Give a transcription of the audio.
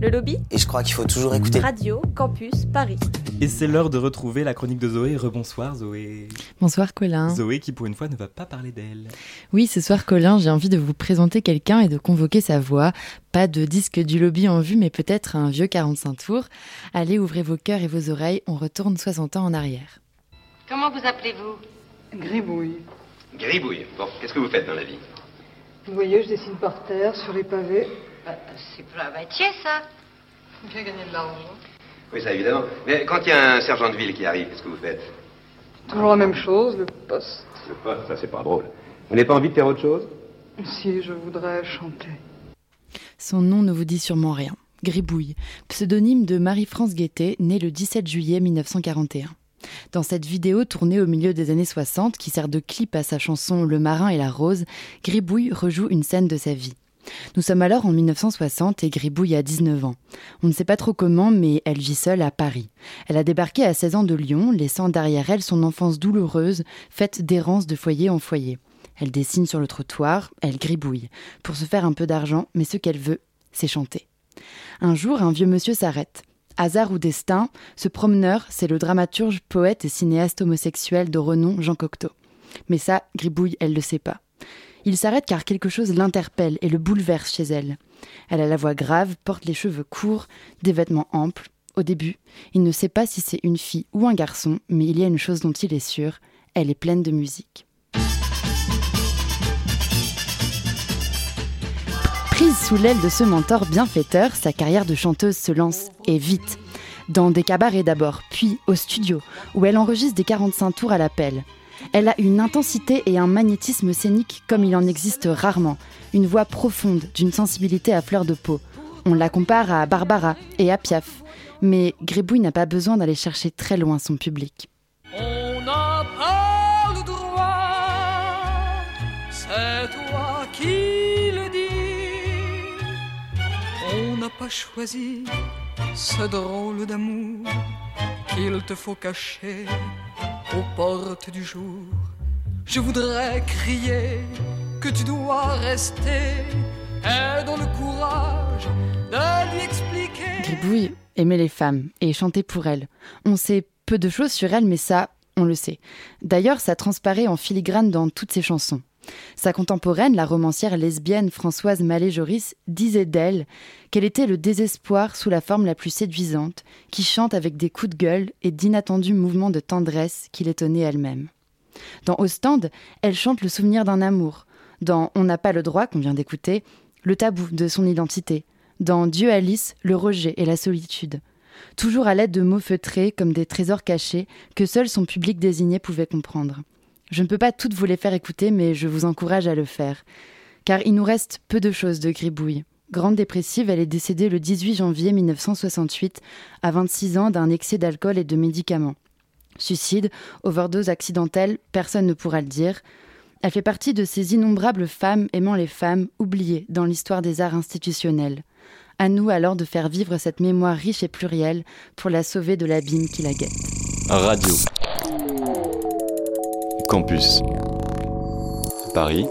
Le lobby Et je crois qu'il faut toujours écouter. Radio Campus Paris. Et c'est l'heure de retrouver la chronique de Zoé. Rebonsoir Zoé. Bonsoir Colin. Zoé qui pour une fois ne va pas parler d'elle. Oui, ce soir Colin, j'ai envie de vous présenter quelqu'un et de convoquer sa voix. Pas de disque du lobby en vue, mais peut-être un vieux 45 tours. Allez, ouvrez vos cœurs et vos oreilles, on retourne 60 ans en arrière. Comment vous appelez-vous? Gribouille. Gribouille. Bon, qu'est-ce que vous faites dans la vie? Vous voyez, je dessine par terre, sur les pavés. Bah, C'est pas un métier, ça. Bien gagner de l'argent? Oui, ça évidemment. Mais quand il y a un sergent de ville qui arrive, qu'est-ce que vous faites? Toujours la même chose, le poste. Le poste, ça c'est pas drôle. Vous n'avez pas envie de faire autre chose? Si je voudrais chanter. Son nom ne vous dit sûrement rien. Gribouille, pseudonyme de Marie-France Guettet, née le 17 juillet 1941. Dans cette vidéo tournée au milieu des années 60, qui sert de clip à sa chanson Le marin et la rose, Gribouille rejoue une scène de sa vie. Nous sommes alors en 1960 et Gribouille a 19 ans. On ne sait pas trop comment, mais elle vit seule à Paris. Elle a débarqué à 16 ans de Lyon, laissant derrière elle son enfance douloureuse, faite d'errance de foyer en foyer. Elle dessine sur le trottoir, elle gribouille, pour se faire un peu d'argent, mais ce qu'elle veut, c'est chanter. Un jour, un vieux monsieur s'arrête. Hasard ou destin, ce promeneur, c'est le dramaturge, poète et cinéaste homosexuel de renom Jean Cocteau. Mais ça, Gribouille, elle le sait pas. Il s'arrête car quelque chose l'interpelle et le bouleverse chez elle. Elle a la voix grave, porte les cheveux courts, des vêtements amples. Au début, il ne sait pas si c'est une fille ou un garçon, mais il y a une chose dont il est sûr, elle est pleine de musique. Prise sous l'aile de ce mentor bienfaiteur, sa carrière de chanteuse se lance, et vite. Dans des cabarets d'abord, puis au studio, où elle enregistre des 45 tours à l'appel. Elle a une intensité et un magnétisme scénique comme il en existe rarement, une voix profonde, d'une sensibilité à fleur de peau. On la compare à Barbara et à Piaf, mais Gribouille n'a pas besoin d'aller chercher très loin son public. On pas le droit, c'est toi On n'a pas choisi ce drôle d'amour qu'il te faut cacher aux portes du jour. Je voudrais crier que tu dois rester et dans le courage de lui expliquer. Gribouille aimait les femmes et chantait pour elles. On sait peu de choses sur elle, mais ça, on le sait. D'ailleurs, ça transparaît en filigrane dans toutes ses chansons. Sa contemporaine, la romancière lesbienne Françoise Mallet-Joris, disait d'elle qu'elle était le désespoir sous la forme la plus séduisante, qui chante avec des coups de gueule et d'inattendus mouvements de tendresse qui l'étonnaient elle-même. Dans Ostende, elle chante le souvenir d'un amour. Dans On n'a pas le droit, qu'on vient d'écouter, le tabou de son identité. Dans Dieu Alice, le rejet et la solitude. Toujours à l'aide de mots feutrés comme des trésors cachés que seul son public désigné pouvait comprendre. Je ne peux pas toutes vous les faire écouter, mais je vous encourage à le faire. Car il nous reste peu de choses de Gribouille. Grande dépressive, elle est décédée le 18 janvier 1968, à 26 ans, d'un excès d'alcool et de médicaments. Suicide, overdose accidentelle, personne ne pourra le dire. Elle fait partie de ces innombrables femmes aimant les femmes oubliées dans l'histoire des arts institutionnels. À nous alors de faire vivre cette mémoire riche et plurielle pour la sauver de l'abîme qui la guette. Radio. Campus. Paris,